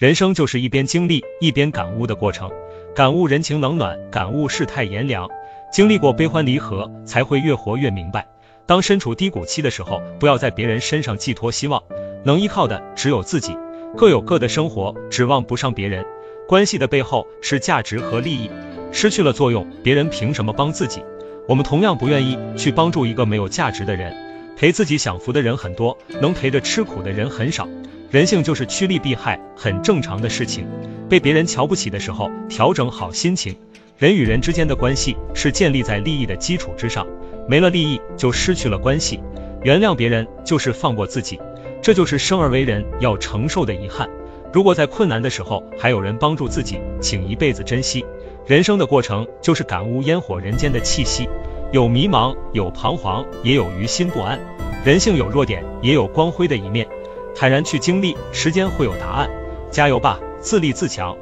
人生就是一边经历一边感悟的过程，感悟人情冷暖，感悟世态炎凉，经历过悲欢离合，才会越活越明白。当身处低谷期的时候，不要在别人身上寄托希望，能依靠的只有自己。各有各的生活，指望不上别人。关系的背后是价值和利益，失去了作用，别人凭什么帮自己？我们同样不愿意去帮助一个没有价值的人。陪自己享福的人很多，能陪着吃苦的人很少。人性就是趋利避害，很正常的事情。被别人瞧不起的时候，调整好心情。人与人之间的关系是建立在利益的基础之上，没了利益就失去了关系。原谅别人就是放过自己，这就是生而为人要承受的遗憾。如果在困难的时候还有人帮助自己，请一辈子珍惜。人生的过程就是感悟烟火人间的气息。有迷茫，有彷徨，也有于心不安。人性有弱点，也有光辉的一面。坦然去经历，时间会有答案。加油吧，自立自强。